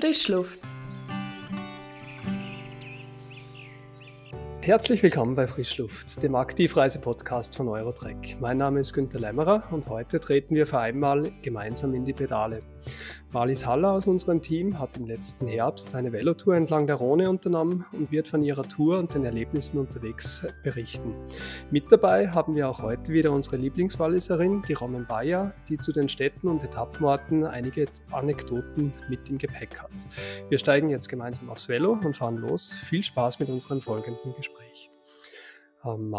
Frischluft. Herzlich willkommen bei Frischluft, dem Aktivreise-Podcast von Eurotrek. Mein Name ist Günter Lämmerer und heute treten wir für einmal gemeinsam in die Pedale. Marlies Haller aus unserem Team hat im letzten Herbst eine Velotour entlang der Rhone unternommen und wird von ihrer Tour und den Erlebnissen unterwegs berichten. Mit dabei haben wir auch heute wieder unsere Lieblingswalliserin, die Roman Bayer, die zu den Städten und Etappenorten einige Anekdoten mit im Gepäck hat. Wir steigen jetzt gemeinsam aufs Velo und fahren los. Viel Spaß mit unserem folgenden Gespräch. Ähm,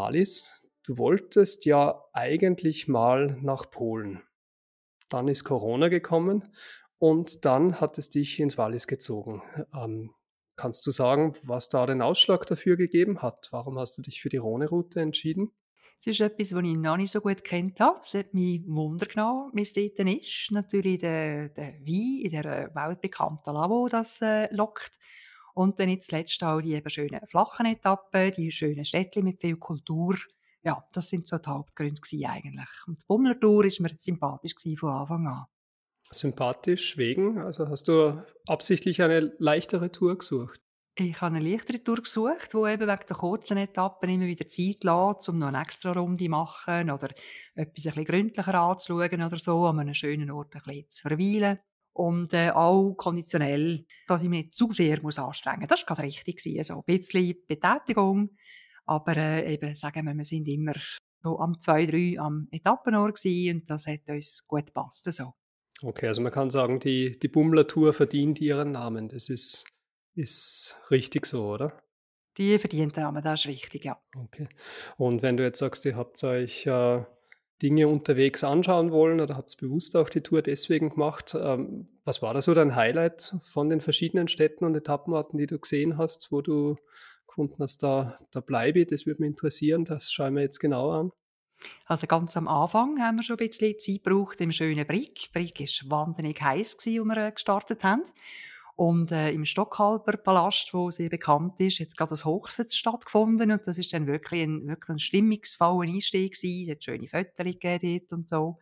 du wolltest ja eigentlich mal nach Polen. Dann ist Corona gekommen und dann hat es dich ins Wallis gezogen. Ähm, kannst du sagen, was da den Ausschlag dafür gegeben hat? Warum hast du dich für die Rhone-Route entschieden? Das ist etwas, was ich noch nicht so gut kennt habe. Es hat mich Wunder genommen, wie es dort ist. Natürlich der, der Wein in der weltbekannten Lavo, das äh, lockt. Und dann nicht zuletzt auch die eben schönen flachen Etappen, die schönen Städte mit viel Kultur. Ja, das sind so die Hauptgründe eigentlich. Und die Bummlertour war mir sympathisch von Anfang an sympathisch wegen? Also hast du absichtlich eine leichtere Tour gesucht? Ich habe eine leichtere Tour gesucht, die eben wegen der kurzen Etappen immer wieder Zeit lässt, um noch eine extra Runde machen oder etwas ein bisschen gründlicher anzuschauen oder so, an einem schönen Ort ein bisschen zu verweilen. Und äh, auch konditionell, dass ich mich nicht zu sehr muss anstrengen muss. Das war gerade richtig. Also ein bisschen Betätigung, aber äh, eben, sagen wir, wir sind immer so am 2, 3 am Etappenort und das hat uns gut gepasst. So. Okay, also man kann sagen, die, die Bummler-Tour verdient ihren Namen. Das ist, ist richtig so, oder? Die verdient den Namen, das ist richtig, ja. Okay. Und wenn du jetzt sagst, ihr habt euch äh, Dinge unterwegs anschauen wollen oder habt bewusst auch die Tour deswegen gemacht, ähm, was war da so dein Highlight von den verschiedenen Städten und Etappenorten, die du gesehen hast, wo du gefunden hast, da, da bleibe ich, das würde mich interessieren, das schauen wir jetzt genau an. Also ganz am Anfang haben wir schon ein bisschen Zeit gebraucht im schönen Brick. Brick war wahnsinnig heiß, als wir äh, gestartet haben. Und äh, im Stockhalber Palast, wo sehr bekannt ist, hat gerade das Hochsitz stattgefunden und das ist dann wirklich ein, wirklich ein stimmungsvoller Einstieg. Es hat schöne Fotos gegeben und so.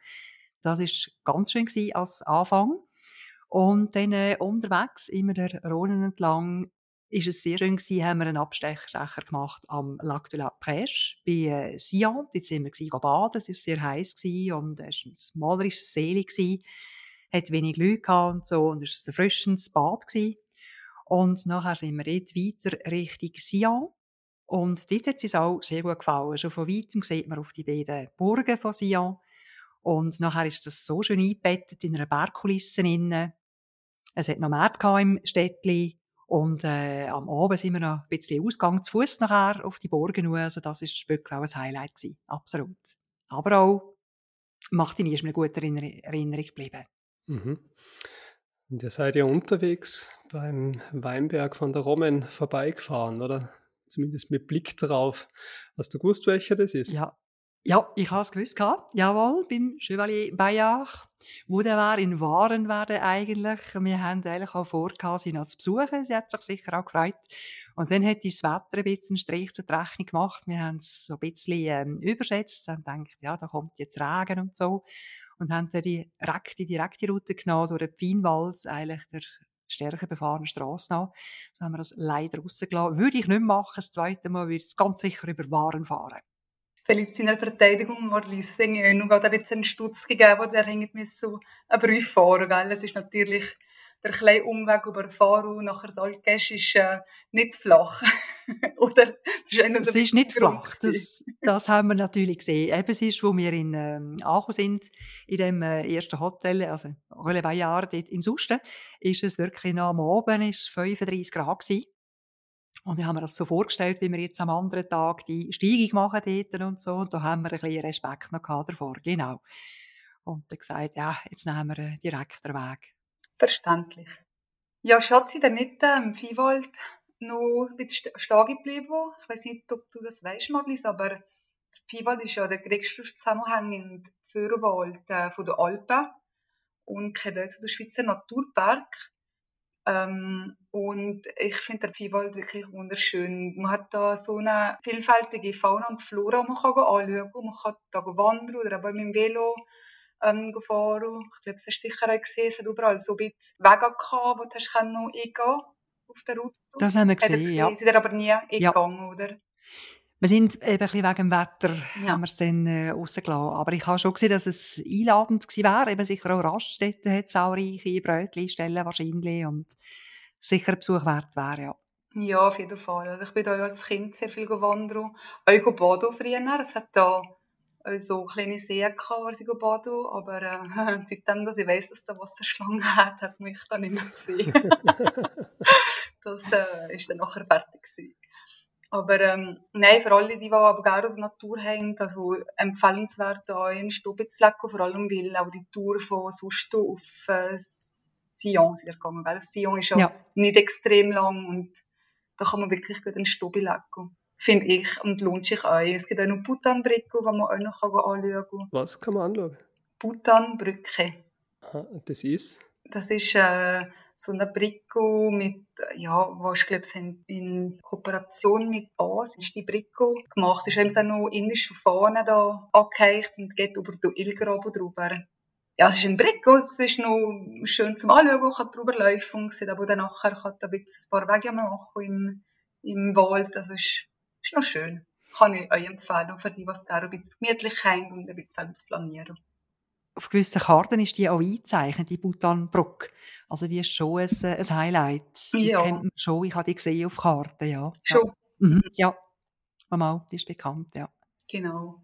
Das ist ganz schön als Anfang. Und dann äh, unterwegs, immer der Rhone entlang, ist es sehr schön gewesen, haben wir einen Abstecher gemacht am Lac de la Prêche bei äh, Sion. Dort sind wir gewesen, baden, es war sehr heiß und es war ein malerisches See. Gewesen. Hat wenig Leute und so und es war ein erfrischendes Bad. Gewesen. Und nachher sind wir dort weiter Richtung Sion. Und dort hat es uns auch sehr gut gefallen. Schon von weitem sieht man auf die beiden Burgen von Sion. Und nachher ist das so schön eingebettet in einer Bergkulisse innen. Es hat noch mehr im Städtchen. Und äh, am Abend sind wir noch ein bisschen Ausgang zu Fuß nachher auf die Burgen. Also das ist wirklich auch ein Highlight gewesen. Absolut. Aber auch Martin ist mir gut in Erinnerung geblieben. Mhm. Und ihr seid ja unterwegs beim Weinberg von der Rommen vorbeigefahren, oder? Zumindest mit Blick drauf. Hast du gewusst, welcher das ist? Ja, ja, ich habe es gewusst gehabt. Jawohl, beim Chevalier Bayard. Wo der war in Waren war der eigentlich. Wir haben eigentlich auch vor, sie noch zu besuchen. Sie hat sich sicher auch gefreut. Und dann hat das Wetter ein bisschen Strich durch Rechnung gemacht. Wir haben es so ein bisschen ähm, überschätzt. Haben gedacht, ja, da kommt jetzt Regen und so. Und haben dann die direkte, direkte Route genommen durch den Pfienwalds, eigentlich der stärker befahrenen Straße nach. Da haben wir das leider rausgelassen. Würde ich nicht machen. Das zweite Mal würde ich ganz sicher über Waren fahren. Vielleicht seiner Verteidigung mal Lissing noch gerade ein bisschen einen Stutz gegeben, der hängt mir so einen Brief fahren, gell? Es ist natürlich der kleine Umweg über Faru nachher Saltgesch ist äh, nicht flach. Oder? Das ist, es ist nicht flach, das, das haben wir natürlich gesehen. Eben, es ist, wo wir in ähm, Aachen sind, in dem äh, ersten Hotel, also Relevant in Susten, ist es wirklich noch am Abend ist 35 Grad gewesen. Und ich habe mir das so vorgestellt, wie wir jetzt am anderen Tag die Steigung machen dort und so. Und da haben wir ein bisschen Respekt noch davor. Genau. Und dann gesagt, ja, jetzt nehmen wir direkt den Weg. Verständlich. Ja, Schatzi, dann nicht im Viehwald noch ein bisschen stehen geblieben. Ich weiß nicht, ob du das weißt, Marlies, aber Viehwald ist ja der größte Zusammenhang in Fürwald äh, von der Alpen und gehört dort zu der Schweizer Naturpark. Ähm, und ich finde den Viehwald wirklich wunderschön. Man hat da so eine vielfältige Fauna und Flora, die man kann anschauen kann. Man kann da wandern oder auch mit dem Velo ähm, fahren. Ich glaube, es hast sicher auch gesehen, es hat überall so ein bisschen Wege gehabt, wo du hast eingehen auf der Route. Das haben wir gesehen, gesehen. ja. Sie sind aber nie eingegangen, ja. oder? Wir sind eben ein bisschen wegen dem Wetter, ja. haben wir es dann äh, rausgelassen. Aber ich habe schon gesehen, dass es einladend gewesen wäre. Eben sicher auch Raststätten hat zahlreiche Brötchen, Stellen wahrscheinlich und sicher ein Besuch wert wäre, ja. Ja, auf jeden Fall. Also ich bin da ja als Kind sehr viel gewandert. Auch baden früher. Es hat da so kleine Seen gehabt, wo ich baden Aber äh, seitdem, dass ich weiss, dass da Wasserschlangen hat, hat mich dann nicht mehr gesehen. das äh, ist dann nachher fertig gewesen. Aber ähm, nein, für alle, die, die aber gerne aus Natur haben, also empfehlenswert, da in Stube zu legen, vor allem, weil auch die Tour von Susto auf äh, Sion sind gegangen. Weil Sion ist ja, ja, nicht extrem lang und da kann man wirklich gut in Stube legen. Finde ich und lohnt sich auch. Es gibt auch noch Bhutanbrücke, die man auch noch anschauen kann. Was kann man anschauen? Bhutanbrücke. Aha, das ist? Das ist äh, so eine Bricko mit, ja, was ich glaube, sie in Kooperation mit Bas ist die Bricko gemacht. Ist eben dann noch indische Fahne da angehängt und geht über den Ilgrabo drüber. Ja, es ist ein Bricko, es ist noch schön zum Anschauen, kann drüber laufen und sieht aber dann nachher kann ein, bisschen ein paar Wege machen im, im Wald, also ist, ist noch schön. Kann ich euch empfehlen, für die, die gerne ein bisschen gemütlich haben und ein bisschen flanieren auf gewissen Karten ist die auch eingezeichnet, die Bhutanbrücke. Also die ist schon ein, ein Highlight. Die ja. kennt man schon, ich habe die gesehen auf Karten, ja. Schon? Ja, mhm. ja. Mal, die ist bekannt, ja. Genau.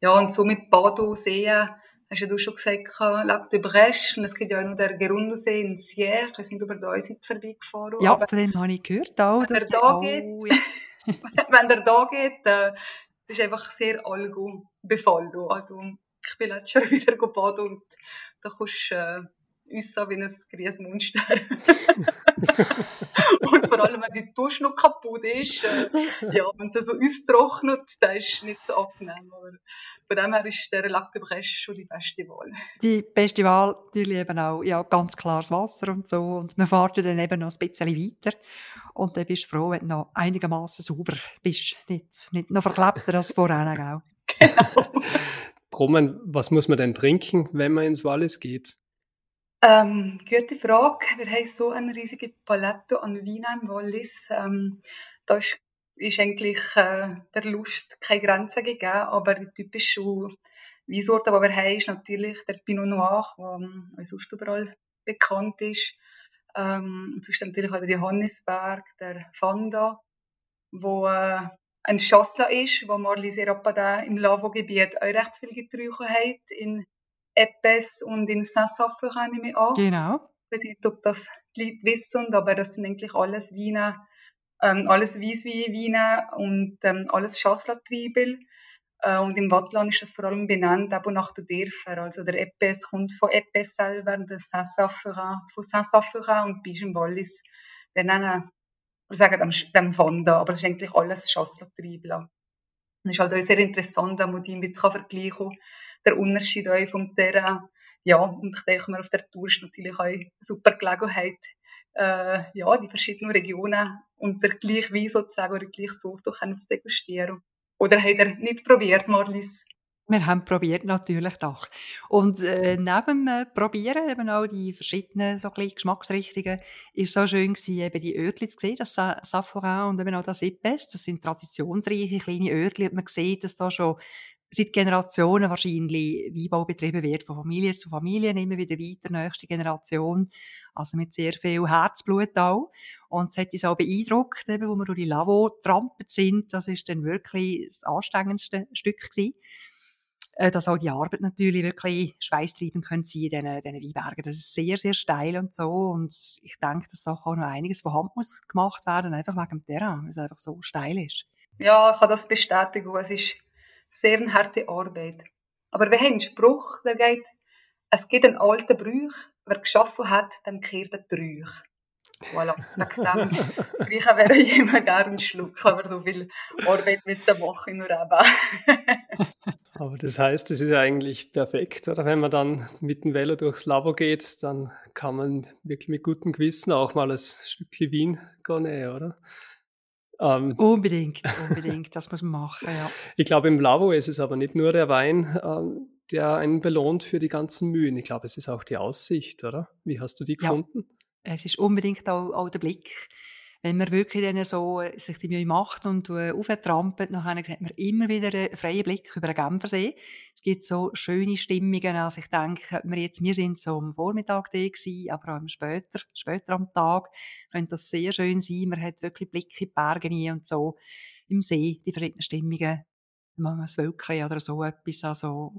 Ja, und so mit Bado sehen, hast ja du schon gesagt, Lac de Brèche, und es gibt ja auch noch der Gerundosee in Sierre, nicht, ob ihr da seid vorbeigefahren Ja, von dem habe ich gehört auch. Wenn der da geht, wenn der da geht, äh, ist einfach sehr allgo befallen. Also ich bin letztes Jahr wieder gebadet und da kommst du äh, aussehen wie ein grünes Monster. und vor allem, wenn die Dusche noch kaputt ist, äh, ja, wenn sie so austrocknet, dann ist es nicht so angenehm. Aber von dem her ist der Lac de Brèche schon die beste Wahl. Die beste Wahl natürlich eben auch, ja, ganz klares Wasser und so. Und man fährt dann eben noch ein bisschen weiter. Und dann bist du froh, wenn du noch einigermaßen sauber bist. Nicht, nicht noch verklebter als vorher. Auch. Genau. Roman, was muss man denn trinken, wenn man ins Wallis geht? Ähm, gute Frage. Wir haben so eine riesige Palette an Wein im Wallis. Ähm, da ist, ist eigentlich äh, der Lust keine Grenzen gegeben, aber die typischen Weinsorten, die wir haben, ist natürlich der Pinot Noir, der ähm, sonst überall bekannt ist. Ähm, und sonst natürlich auch der Johannisberg, der Fanda, wo äh, ein Schossler ist, wo Marli Serapada im Lavo-Gebiet auch recht viel getrunken hat, in Epes und in Saint-Saffer nehme ich an. Genau. Ich weiß nicht, ob das die Leute wissen, aber das sind eigentlich alles Weine, ähm, alles Weissweine und ähm, alles Schosslertriebel. Äh, und im Wattland ist das vor allem benannt, aber nach den Dörfern. Also der Epes kommt von Epes selber, der Saint-Saffer von Saint-Saffer und bis im Wallis. Wir nennen wir sagen dem, dem Fonda, aber es ist eigentlich alles Schasslatriebler. Es ist halt auch sehr interessant, wenn man die ein bisschen vergleichen kann, der Unterschied auch vom Terrain. Ja, und ich denke mir, auf der Tour ist natürlich auch eine super Gelegenheit, äh, ja, die verschiedenen Regionen unter gleich Wein sozusagen oder gleich Sorte zu degustieren. Oder hat er nicht probiert, Marlies? Wir haben probiert natürlich doch. Und äh, neben dem Probieren, eben auch die verschiedenen so Geschmacksrichtungen, ist so schön gewesen, eben die Örtchen zu sehen, das Sa Safforin und eben auch das Ipes. Das sind traditionsreiche kleine Örtchen. Und man sieht, dass da schon seit Generationen wahrscheinlich Weinbau betrieben wird, von Familie zu Familie, immer wieder weiter, nächste Generation. Also mit sehr viel Herzblut auch. Und es hat uns auch beeindruckt, eben, wo wir durch die Lavo trampelt sind. Das ist dann wirklich das anstrengendste Stück gewesen äh, dass auch die Arbeit natürlich wirklich schweißtreibend könnte sein in diesen, diesen Weinbergen. Das ist sehr, sehr steil und so und ich denke, dass da auch noch einiges von Hand muss gemacht werden, einfach wegen dem Terrain, weil es einfach so steil ist. Ja, ich kann das bestätigen. Es ist sehr eine harte Arbeit. Aber wir haben einen Spruch, der geht, es gibt einen alten Brüch, wer geschaffen hat, dem kehrt der Trüch. Voilà, wegen dem Gleiche wäre immer gerne einen Schluck, aber so viel Arbeit müssen machen nur eben. Aber das heißt, es ist eigentlich perfekt, oder? Wenn man dann mit dem Velo durchs Labo geht, dann kann man wirklich mit gutem Gewissen auch mal ein Stückchen Wien gehen, oder? Ähm, unbedingt, unbedingt, das muss man machen, ja. Ich glaube, im Lavo ist es aber nicht nur der Wein. Ähm, der einen belohnt für die ganzen Mühen. Ich glaube, es ist auch die Aussicht, oder? Wie hast du die Ja. gefunden? Es ist unbedingt auch, auch der Blick. Wenn man wirklich dann so äh, sich die Mühe macht und äh, auftrampelt, dann hat man immer wieder einen freien Blick über den Genfersee. Es gibt so schöne Stimmungen. Also ich denke, wir, jetzt, wir sind so am Vormittag da gewesen, aber auch später, später am Tag könnte das sehr schön sein. Man hat wirklich Blick in die Berge rein und so im See, die verschiedenen Stimmungen. Mal ein Wölkchen oder so etwas. Also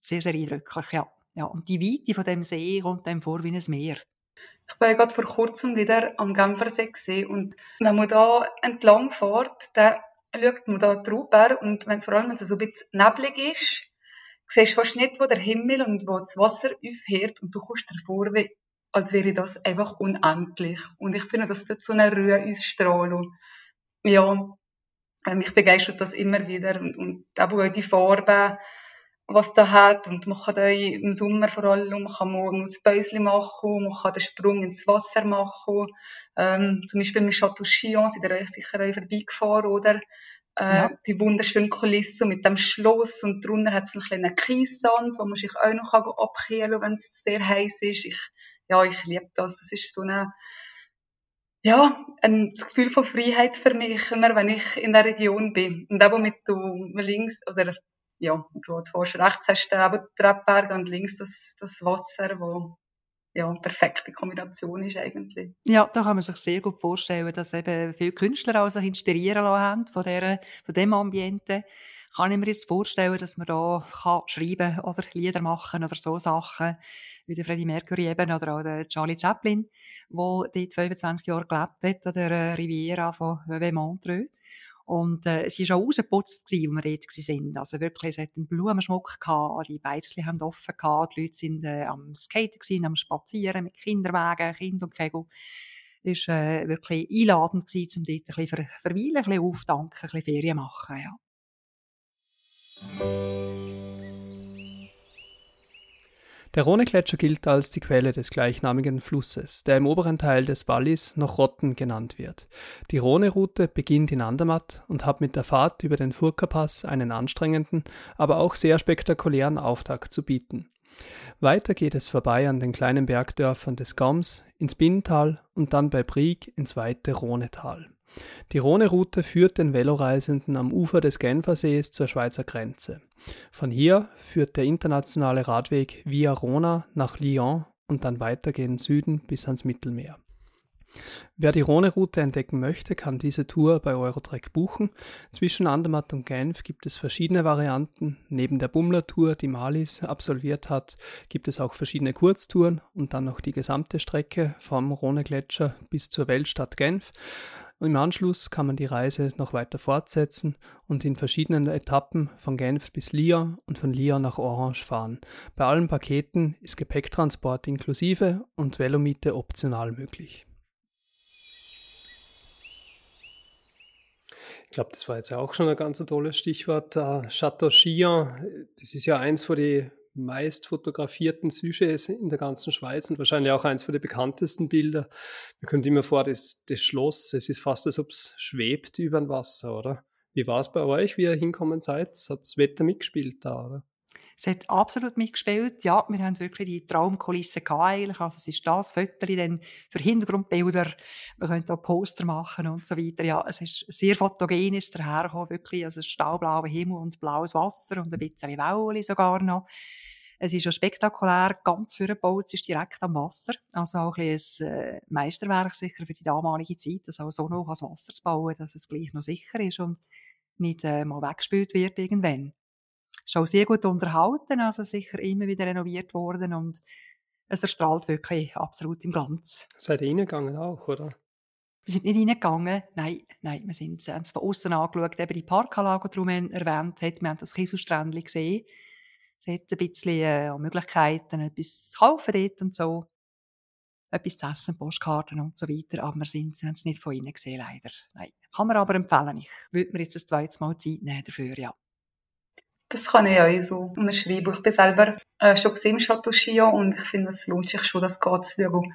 sehr, sehr eindrücklich, ja. ja. Und die Weite von dem See kommt einem vor wie ein Meer. Ich war ja gerade vor kurzem wieder am Genfersee und wenn man da entlang fährt, dann schaut man da drüber und wenn es vor allem wenn es so ein bisschen neblig ist, siehst du fast nicht, wo der Himmel und wo das Wasser aufhört und du kommst dir vor, wie, als wäre das einfach unendlich. Und ich finde, das tut so eine Ruhe ausstrahlen. Ja, ähm, mich begeistert das immer wieder und, und auch die Farben, was da hat und man kann im Sommer vor allem, man kann morgens Bäusli machen, man kann den Sprung ins Wasser machen, ähm, zum Beispiel mit Chateau Chillon, sind ihr euch sicher auch vorbeigefahren, oder? Äh, Ja. Die wunderschöne Kulisse mit dem Schloss und drunter hat es einen kleinen Kiessand, wo man sich auch noch abkühlen kann, wenn es sehr heiß ist. Ich, ja, ich liebe das. Es ist so eine, ja, ein das Gefühl von Freiheit für mich, immer wenn ich in der Region bin. Und auch womit du links, oder ja, du fährst rechts hast du eben die Treppberge und links das, das Wasser, wo ja, eine perfekte Kombination ist eigentlich. Ja, da kann man sich sehr gut vorstellen, dass eben viele Künstler auch sich inspirieren lassen haben von, dieser, von dem Ambiente. Kann ich mir jetzt vorstellen, dass man da kann schreiben oder Lieder machen oder so Sachen, wie der Freddie Mercury eben oder auch der Charlie Chaplin, der dort 25 Jahre gelebt hat, an der Riviera von Montreux. Und äh, sie war auch rausgeputzt, als wir dort waren. Also wirklich, es hat einen Blumenschmuck gehabt, die Beizli haben offen gehabt, die Leute sind äh, am Skaten gewesen, am Spazieren mit Kinderwagen, Kind und Kegel. Es war äh, wirklich einladend, gewesen, um dort ein bisschen ver verweilen, ein bisschen auftanken, ein bisschen Ferien machen. Ja. Der Rhonegletscher gilt als die Quelle des gleichnamigen Flusses, der im oberen Teil des Wallis noch Rotten genannt wird. Die Rhone-Route beginnt in Andermatt und hat mit der Fahrt über den Furka-Pass einen anstrengenden, aber auch sehr spektakulären Auftakt zu bieten. Weiter geht es vorbei an den kleinen Bergdörfern des Gams, ins Binnental und dann bei Brieg ins weite Rhonetal. Die Rhone-Route führt den Veloreisenden am Ufer des Genfersees zur Schweizer Grenze. Von hier führt der internationale Radweg via Rona nach Lyon und dann weiter gen Süden bis ans Mittelmeer. Wer die Rhone-Route entdecken möchte, kann diese Tour bei Eurotrek buchen. Zwischen Andermatt und Genf gibt es verschiedene Varianten. Neben der Bummler-Tour, die Malis absolviert hat, gibt es auch verschiedene Kurztouren und dann noch die gesamte Strecke vom Rhone-Gletscher bis zur Weltstadt Genf. Im Anschluss kann man die Reise noch weiter fortsetzen und in verschiedenen Etappen von Genf bis Lyon und von Lyon nach Orange fahren. Bei allen Paketen ist Gepäcktransport inklusive und Velomiete optional möglich. Ich glaube, das war jetzt auch schon ein ganz tolles Stichwort. Uh, Chateau Chillon, das ist ja eins von den meist fotografierten Sujets in der ganzen Schweiz und wahrscheinlich auch eins von den bekanntesten Bilder. Mir kommt immer vor, das, das Schloss, es ist fast, als ob es schwebt über dem Wasser, oder? Wie war es bei euch, wie ihr hinkommen seid? Hat das Wetter mitgespielt da, oder? Es hat absolut mitgespielt. Ja, wir haben wirklich die Traumkulisse gehabt eigentlich. Also es ist das Foto dann für Hintergrundbilder. Wir können auch Poster machen und so weiter. Ja, es ist sehr fotogen ist dahergekommen, wirklich. Also stahlblauer Himmel und blaues Wasser und ein bisschen Wellen sogar noch. Es ist ja spektakulär, ganz für gebaut. Es ist direkt am Wasser. Also auch ein, ein äh, Meisterwerk sicher für die damalige Zeit, das auch so noch ans Wasser zu bauen, dass es gleich noch sicher ist und nicht äh, mal weggespült wird irgendwann ist auch sehr gut unterhalten, also sicher immer wieder renoviert worden und es erstrahlt wirklich absolut im Glanz. Seid ihr reingegangen auch, oder? Wir sind nicht reingegangen, nein, nein, wir sind, haben es von außen angeschaut, eben die Parkanlage, die Rumen erwähnt hat, wir haben das Kieselsträndchen gesehen, es hat ein bisschen äh, Möglichkeiten, etwas zu kaufen dort und so, etwas zu essen, Postkarten und so weiter, aber wir, sind, haben es nicht von innen gesehen, leider. Nein. Kann man aber empfehlen, ich würde mir jetzt ein zweites Mal Zeit nehmen dafür, ja. Das kann ich auch so unterschreiben. Ich bin selber äh, schon gesehen im Chateau Chillon und ich finde, es lohnt sich schon, das geht zu schauen.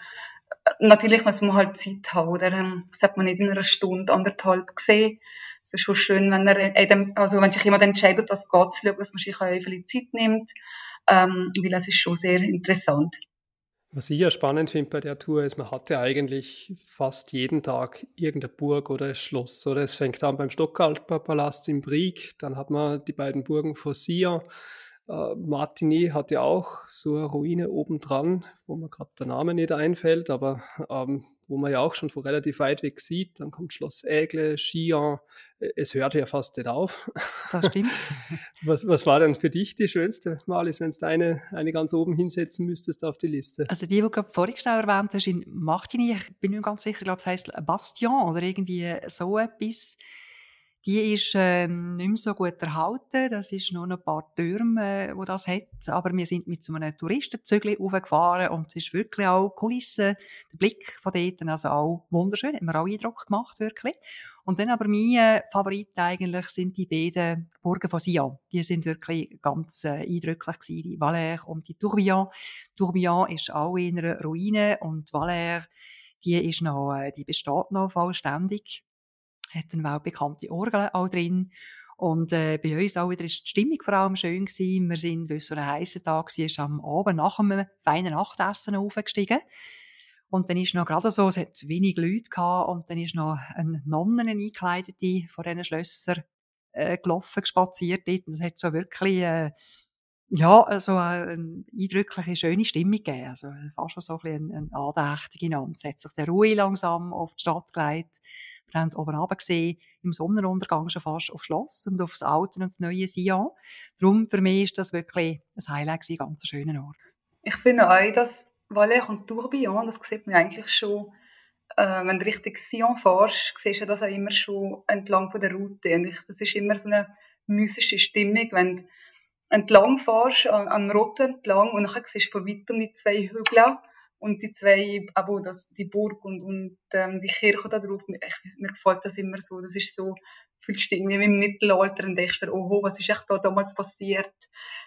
Natürlich muss man halt Zeit haben, oder? Ähm, Das hat man nicht in einer Stunde, anderthalb gesehen. Es ist schon schön, wenn er, also wenn sich jemand entscheidet, das geht zu schauen, dass man sich auch viel Zeit nimmt, ähm, weil es ist schon sehr interessant. Was ich ja spannend finde bei der Tour ist, man hatte eigentlich fast jeden Tag irgendeine Burg oder ein Schloss. Oder es fängt an beim Stockalper Palast in Brieg, dann hat man die beiden Burgen vor Sia. Äh, Martigny hat ja auch so eine Ruine obendran, wo mir gerade der Name nicht einfällt, aber ähm, wo man ja auch schon von relativ weit weg sieht. Dann kommt Schloss Aigle, Skian. Es hört ja fast nicht auf. Das stimmt. Was, was war denn für dich die schönste Malis, wenn du eine, eine ganz oben hinsetzen müsstest auf die Liste? Also die, die du gerade vorhin schnell erwähnt hast, in Martigny, ich bin mir ganz sicher, ich glaube, es heisst Bastion oder irgendwie so etwas. Die ist ähm, nicht mehr so gut erhalten. Das ist nur ein paar Türme, äh, wo das hat. Aber wir sind mit so einem Touristenzügel hochgefahren und es ist wirklich auch Kulisse, der Blick von dort, also auch wunderschön. Hat mir auch Eindruck gemacht, wirklich. Und dann aber mein Favorit eigentlich sind die beiden Burgen von Sion. Die sind wirklich ganz äh, eindrücklich gewesen, die Valère und die Tourbillon. Tourbillon ist auch in einer Ruine und Valère, die ist noch, äh, die besteht noch vollständig hat eine weltbekannte Orgel auch drin. Und äh, bei uns auch wieder ist die Stimmung vor allem schön gewesen. Wir sind, weil es so ein heißer Tag war, am Abend nach einem feinen Nachtessen aufgestiegen. Und dann ist noch gerade so, es hat wenig Leute gehabt, und dann ist noch eine Nonne eingekleidete von diesen Schlössern äh, gelaufen, spaziert dort. Und es hat so wirklich, äh, ja, so eine eindrückliche, schöne Stimmung gegeben. Also fast schon so ein bisschen eine, eine andächtige Nonne. Es hat sich der Ruhe langsam auf die Stadt gelegt. Wir haben oben gesehen, im Sonnenuntergang schon fast aufs Schloss und aufs Alte und das neue Sion. Darum, für mich ist das wirklich ein Highlight ein ganz schöner Ort. Ich finde auch, dass Valais und Tourbillon, das sieht man eigentlich schon, äh, wenn du Richtung Sion fährst, siehst du das auch immer schon entlang von der Route. Und ich, das ist immer so eine mystische Stimmung, wenn du entlang fährst, am Rotten entlang, und dann siehst du von weitem die zwei Hügel und die zwei, aber das, die Burg und, und ähm, die Kirche da drauf, ich, mir gefällt das immer so, das ist so, fühlst du irgendwie wie im Mittelalter und denkst dir, oh, was ist echt da damals passiert,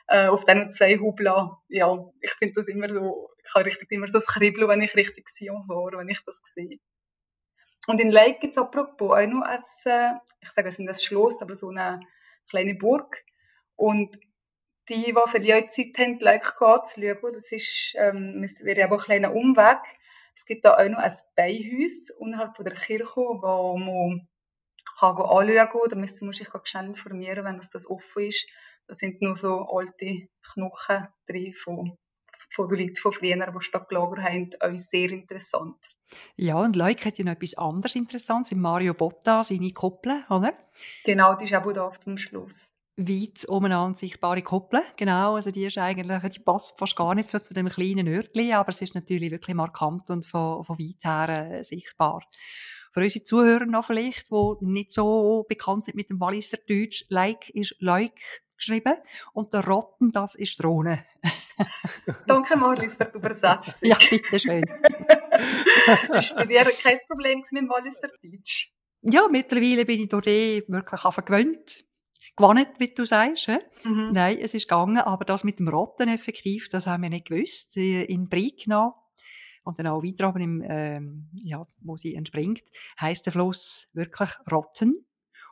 äh, auf diesen zwei Hubeln, ja, ich finde das immer so, ich habe richtig immer so das Kribbeln, wenn ich richtig Sion fahre, wenn ich das sehe. Und in Leik gibt es apropos auch noch ein, äh, ich sage es ist ein Schloss, aber so eine kleine Burg. Und die, die für die auch Zeit haben, gleich anzuschauen. Das ist, ähm, wäre aber ein kleiner Umweg. Es gibt da auch noch ein Beihaus unterhalb von der Kirche, wo man kann anschauen kann. Da man sich schnell informieren, wenn das, das offen ist. Da sind nur so alte Knochen drin von, von den Leuten von früher, die Stadt gelagert haben. Auch sehr interessant. Ja, und Leuk hat ja noch etwas anderes Interessantes. Mario Botta, seine Koppel, oder? Genau, die ist auch da auf dem Schluss weit umeinander sichtbare Koppel. Genau, also die ist eigentlich, die passt fast gar nicht so zu dem kleinen Örtli, aber es ist natürlich wirklich markant und von, von weit her äh, sichtbar. Für unsere Zuhörer noch vielleicht, die nicht so bekannt sind mit dem Walliser Deutsch, Like ist Leuk geschrieben und der Rotten, das ist Drohne. Danke Marlies für die Übersetzung. ja, bitteschön. ist bei dir kein Problem mit dem Walliser Deutsch? Ja, mittlerweile bin ich dort wirklich gewöhnt gewonnen, wie du sagst. Mhm. Nein, es ist gegangen, aber das mit dem Rotten effektiv, das haben wir nicht gewusst. In Brieg noch und dann auch weiter oben, im, ähm, ja, wo sie entspringt, heißt der Fluss wirklich Rotten.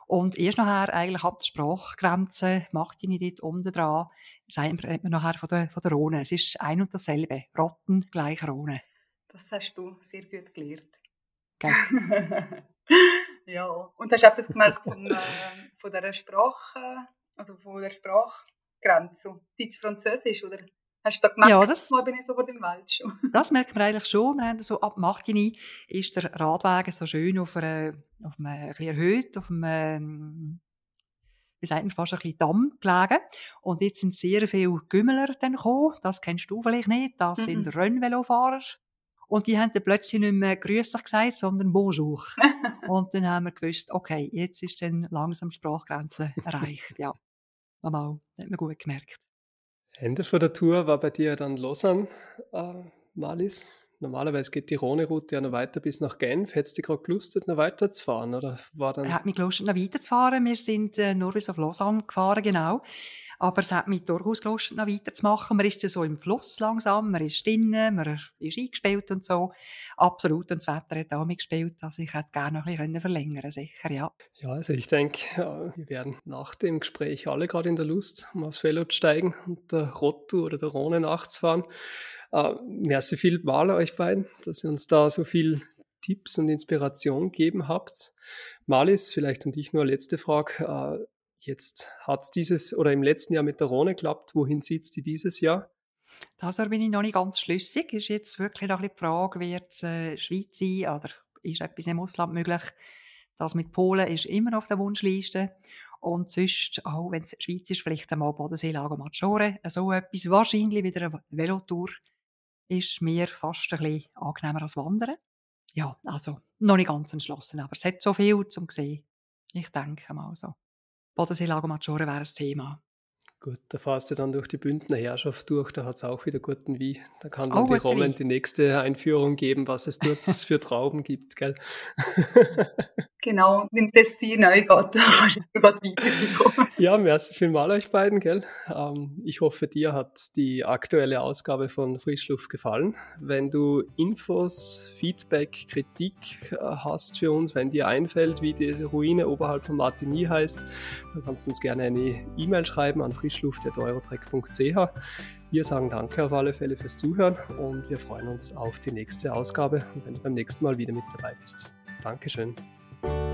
Und erst nachher, eigentlich ab der Sprachgrenze, macht die nicht dort unten dran, sagt man nachher von der, von der Rhone. Es ist ein und dasselbe. Rotten gleich Rhone. Das hast du sehr gut gelernt. ja, und hast du etwas gemerkt von, äh, von dieser Sprache, also von der Sprachgrenze, Deutsch-Französisch, oder? Hast du da gemerkt, ja, das, mal bin ich so vor dem Wald schon? das merkt man eigentlich schon. Wir haben so ab Machtini ist der Radweg so schön auf, einer, auf einem ein bisschen erhöht, auf einem, ähm, wie sagt man, fast ein bisschen Damm gelegen. Und jetzt sind sehr viele Gümmeler dann gekommen. Das kennst du vielleicht nicht. Das mhm. sind Rennvelofahrer. Und die haben dann plötzlich nicht mehr «Grüß gesagt», sondern «Bonjour». und dann haben wir gewusst, okay, jetzt ist dann langsam die Sprachgrenze erreicht. Ja, mal, das hat man gut gemerkt. Ende von der Tour war bei dir dann Lausanne, äh, Malis. Normalerweise geht die Rhone-Route ja noch weiter bis nach Genf. Hättest du gerade gelustet, noch weiterzufahren? Oder war dann... Er hat mich gelustet, noch weiterzufahren. Wir sind äh, nur bis auf Lausanne gefahren, genau. Aber es hat mich durchaus gelust, noch weiterzumachen. Man ist ja so im Fluss langsam, man ist drinnen, man ist eingespielt und so. Absolut. Und das Wetter hat auch mitgespielt. Also ich hätte gerne noch ein bisschen verlängern sicher, ja. Ja, also ich denke, wir werden nach dem Gespräch alle gerade in der Lust, um aufs Velo zu steigen und der Rotto oder der Rhone nachzufahren. Äh, merci viel Mal euch beiden, dass ihr uns da so viel Tipps und Inspiration gegeben habt. Malis, vielleicht und ich nur letzte Frage. Jetzt hat es dieses oder im letzten Jahr mit der Rhone geklappt. Wohin zieht es die dieses Jahr? Das bin ich noch nicht ganz schlüssig. Ist jetzt wirklich noch ein die Frage, wird es äh, Schweiz sein oder ist etwas im Ausland möglich? Das mit Polen ist immer auf der Wunschliste. Und sonst, auch wenn es Schweiz ist, vielleicht einmal Bodensee, Lago Maggiore, so etwas. Wahrscheinlich wieder eine Velotour ist mir fast ein bisschen angenehmer als Wandern. Ja, also noch nicht ganz entschlossen, aber es hat so viel zum sehen. Ich denke mal so. Bodensee Lago Maggiore wäre ein Thema. Gut, da fährst du dann durch die Bündner Herrschaft durch, da hat es auch wieder guten Wie. Da kann dann oh, die Roland die nächste Einführung geben, was es dort für Trauben gibt, gell? Genau, im Tessin kannst du gerade weiterkommen. Ja, merci vielmal euch beiden, gell? Ähm, ich hoffe, dir hat die aktuelle Ausgabe von Frischluft gefallen. Wenn du Infos, Feedback, Kritik äh, hast für uns, wenn dir einfällt, wie diese Ruine oberhalb von Martigny heißt, dann kannst du uns gerne eine E-Mail schreiben an frischluft.eurotrek.ch. Wir sagen danke auf alle Fälle fürs Zuhören und wir freuen uns auf die nächste Ausgabe und wenn du beim nächsten Mal wieder mit dabei bist. Dankeschön. Bye.